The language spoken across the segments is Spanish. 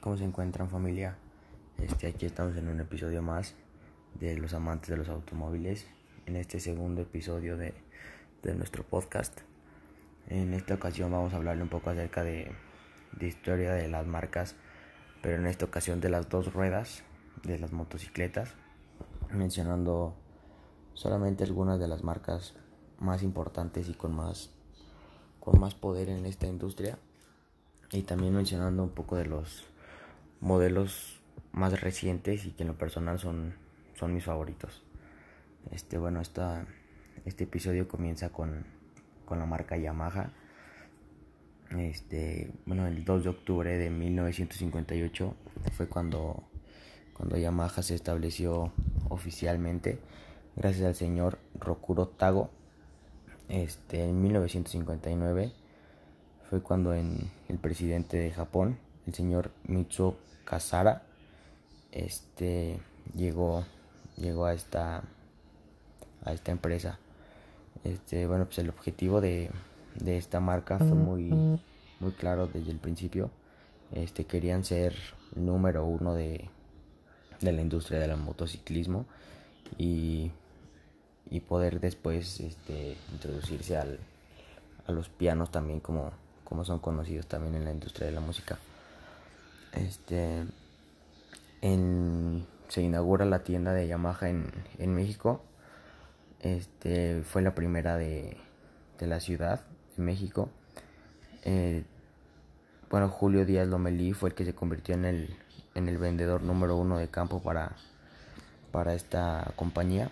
¿Cómo se encuentran familia? Este, aquí estamos en un episodio más de los amantes de los automóviles. En este segundo episodio de, de nuestro podcast. En esta ocasión vamos a hablarle un poco acerca de, de historia de las marcas, pero en esta ocasión de las dos ruedas de las motocicletas, mencionando solamente algunas de las marcas más importantes y con más con más poder en esta industria y también mencionando un poco de los modelos más recientes y que en lo personal son, son mis favoritos. Este, bueno, esta, este episodio comienza con, con la marca Yamaha. Este, bueno, el 2 de octubre de 1958 fue cuando, cuando Yamaha se estableció oficialmente gracias al señor Rokuro Tago este, en 1959 fue cuando en el presidente de Japón, el señor Mitsuo Kasara, este, llegó, llegó a esta, a esta empresa. Este, bueno, pues el objetivo de, de esta marca fue muy, muy claro desde el principio. Este, querían ser número uno de, de la industria del motociclismo y y poder después este, introducirse al, a los pianos también como, como son conocidos también en la industria de la música. Este, se inaugura la tienda de Yamaha en, en México. Este, fue la primera de, de la ciudad de México. Eh, bueno, Julio Díaz Lomelí fue el que se convirtió en el, en el vendedor número uno de campo para, para esta compañía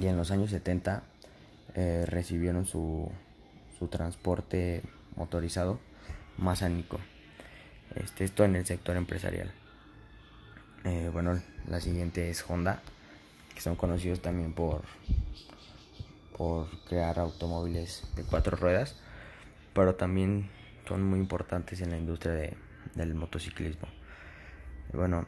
y en los años 70 eh, recibieron su, su, transporte motorizado masánico. Este, esto en el sector empresarial. Eh, bueno, la siguiente es Honda, que son conocidos también por, por crear automóviles de cuatro ruedas, pero también son muy importantes en la industria de, del motociclismo. Bueno,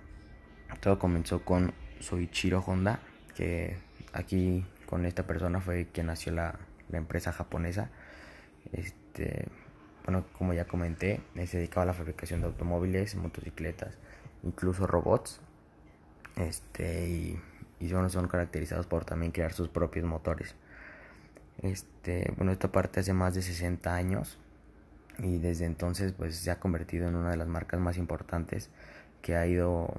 todo comenzó con Soichiro Honda, que aquí con esta persona fue quien nació la, la empresa japonesa. Este, bueno, como ya comenté, se dedicaba a la fabricación de automóviles, motocicletas, incluso robots. Este, y, y son, son caracterizados por también crear sus propios motores. Este, bueno, esta parte hace más de 60 años y desde entonces pues se ha convertido en una de las marcas más importantes que ha ido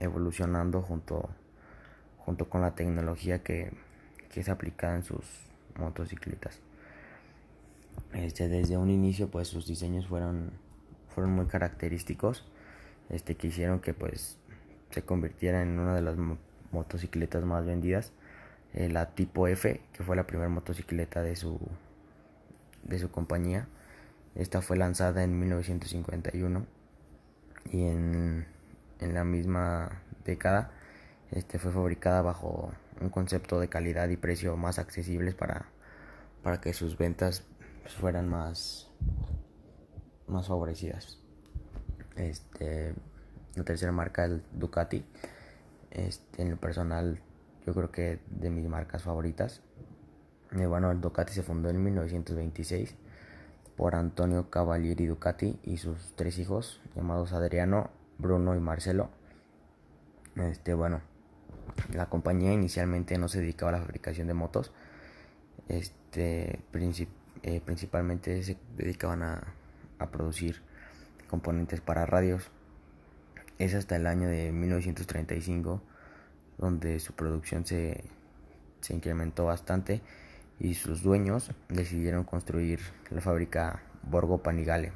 evolucionando junto junto con la tecnología que, que es aplicada en sus motocicletas. Este, desde un inicio pues sus diseños fueron, fueron muy característicos este, que hicieron que pues se convirtiera en una de las motocicletas más vendidas eh, la tipo F que fue la primera motocicleta de su de su compañía. Esta fue lanzada en 1951 y en, en la misma década este fue fabricada bajo un concepto de calidad y precio más accesibles para, para que sus ventas fueran más, más favorecidas. Este, la tercera marca es Ducati. Este, en lo personal, yo creo que de mis marcas favoritas. Eh, bueno, el Ducati se fundó en 1926 por Antonio Cavalieri Ducati y sus tres hijos llamados Adriano, Bruno y Marcelo. Este, bueno, la compañía inicialmente no se dedicaba a la fabricación de motos. Este, eh, principalmente se dedicaban a, a, producir componentes para radios. Es hasta el año de 1935 donde su producción se, se incrementó bastante y sus dueños decidieron construir la fábrica Borgo Panigale.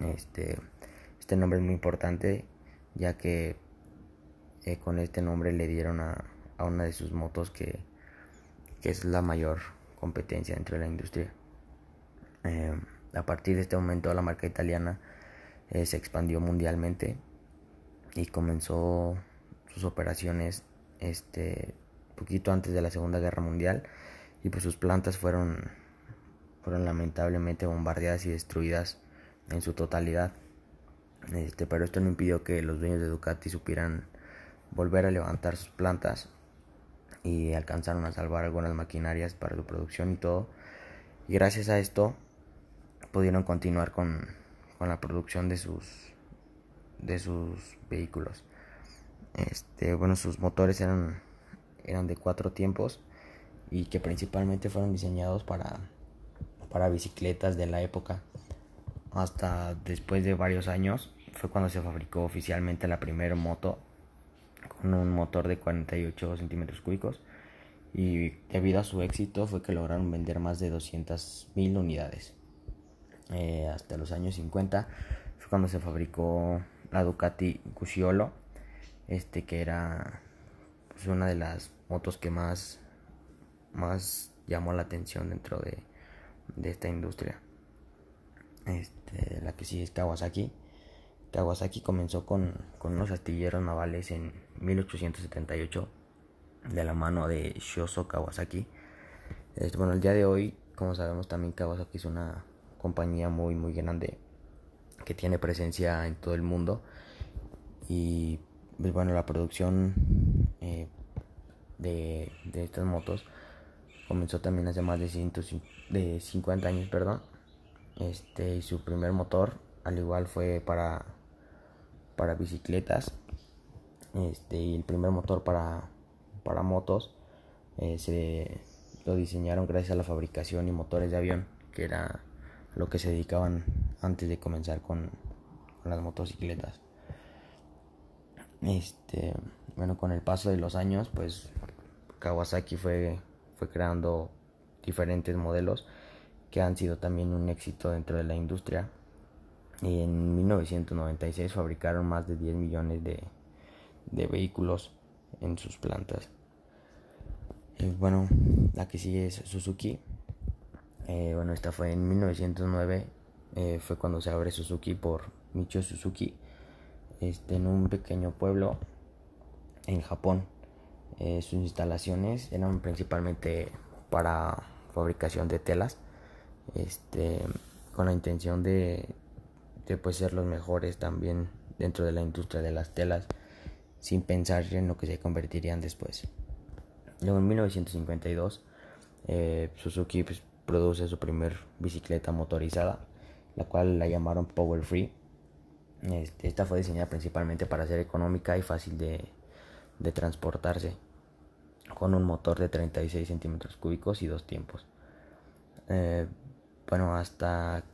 Este, este nombre es muy importante ya que eh, con este nombre le dieron a, a una de sus motos que, que, es la mayor competencia dentro de la industria. Eh, a partir de este momento la marca italiana eh, se expandió mundialmente y comenzó sus operaciones este poquito antes de la Segunda Guerra Mundial y pues sus plantas fueron fueron lamentablemente bombardeadas y destruidas en su totalidad. Este, pero esto no impidió que los dueños de Ducati supieran volver a levantar sus plantas y alcanzaron a salvar algunas maquinarias para su producción y todo. Y gracias a esto pudieron continuar con, con la producción de sus, de sus vehículos. Este, bueno, sus motores eran, eran de cuatro tiempos y que principalmente fueron diseñados para, para bicicletas de la época. Hasta después de varios años fue cuando se fabricó oficialmente la primera moto un motor de 48 centímetros cúbicos y debido a su éxito fue que lograron vender más de 200.000 unidades. Eh, hasta los años 50 fue cuando se fabricó la Ducati Gucciolo, este que era pues, una de las motos que más, más llamó la atención dentro de, de esta industria. Este, la que sigue es Kawasaki. Kawasaki comenzó con, con unos astilleros navales en 1878 de la mano de Shoso Kawasaki. Este, bueno, el día de hoy, como sabemos, también Kawasaki es una compañía muy, muy grande que tiene presencia en todo el mundo. Y pues, bueno, la producción eh, de, de, estas motos comenzó también hace más de, de 50 años, perdón. Este, y su primer motor, al igual, fue para, para bicicletas. Este, y el primer motor para para motos eh, se lo diseñaron gracias a la fabricación y motores de avión, que era lo que se dedicaban antes de comenzar con, las motocicletas. Este, bueno, con el paso de los años, pues Kawasaki fue, fue creando diferentes modelos que han sido también un éxito dentro de la industria. Y en 1996 fabricaron más de 10 millones de, de vehículos en sus plantas. Eh, bueno, la que sigue es Suzuki. Eh, bueno, esta fue en 1909. Eh, fue cuando se abre Suzuki por Michio Suzuki. Este, en un pequeño pueblo en Japón. sus instalaciones eran principalmente para fabricación de telas. Este, con la intención de, de pues, ser los mejores también dentro de la industria de las telas sin pensar en lo que se convertirían después. Luego en 1952 eh, Suzuki pues, produce su primer bicicleta motorizada, la cual la llamaron Power Free. Este, esta fue diseñada principalmente para ser económica y fácil de, transportarse, con un motor de 36 centímetros cúbicos y dos tiempos. Eh, bueno, hasta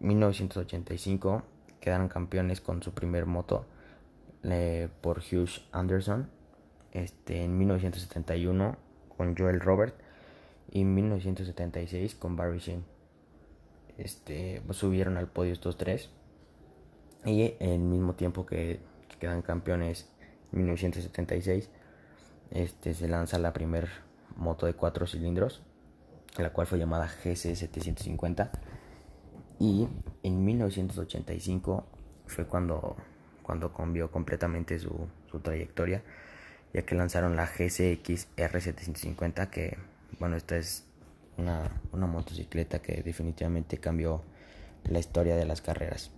1985 quedaron campeones con su primer moto eh, por Hugh Anderson este, en 1971 con Joel Robert y en 1976 con Barry Sheen. Este, subieron al podio estos tres y el mismo tiempo que, quedan campeones en 1976 este, se lanza la primer moto de cuatro cilindros la cual fue llamada GC 750 y en 1985 fue cuando cuando cambió completamente su, su trayectoria, ya que lanzaron la GCX R750, que bueno, esta es una, una motocicleta que definitivamente cambió la historia de las carreras,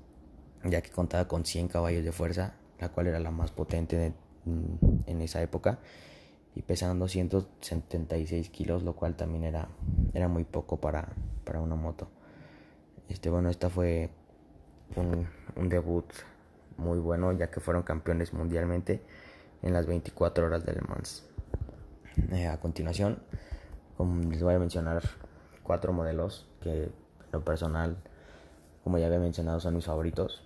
ya que contaba con 100 caballos de fuerza, la cual era la más potente en esa época, y pesaban 276 kilos, lo cual también era, era muy poco para, para una moto. Este, bueno, esta fue un, un debut muy bueno ya que fueron campeones mundialmente en las 24 horas de Le Mans. Eh, a continuación, les voy a mencionar cuatro modelos que en lo personal, como ya había mencionado, son mis favoritos.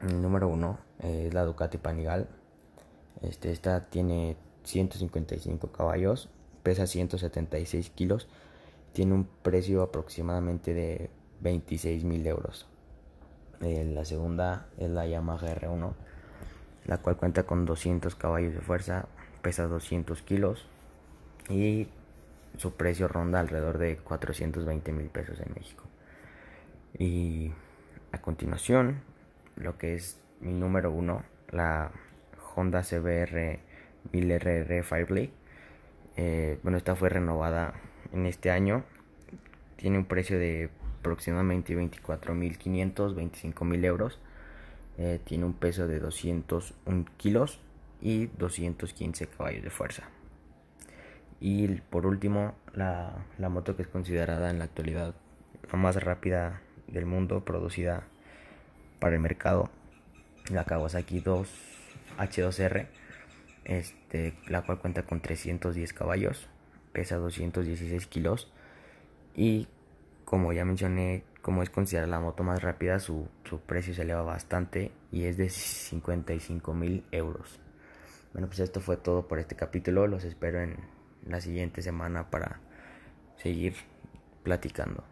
El número uno es la Ducati Panigale. Este, esta tiene 155 caballos, pesa 176 kilos, tiene un precio aproximadamente de 26 mil euros. Eh, la segunda es la Yamaha R1, la cual cuenta con 200 caballos de fuerza, pesa 200 kilos y su precio ronda alrededor de 420 mil pesos en México. Y a continuación, lo que es mi número uno, la Honda CBR 1000RR Fireblade. Eh, bueno, esta fue renovada en este año. Tiene un precio de aproximadamente 24.500, 25.000 euros. Eh, tiene un peso de 201 kilos y 215 caballos de fuerza. Y por último, la, la moto que es considerada en la actualidad la más rápida del mundo, producida para el mercado, la Kawasaki 2 H2R, este, la cual cuenta con 310 caballos, pesa 216 kilos y como ya mencioné, como es considerada la moto más rápida, su, su precio se eleva bastante y es de 55 mil euros. Bueno, pues esto fue todo por este capítulo. Los espero en la siguiente semana para seguir platicando.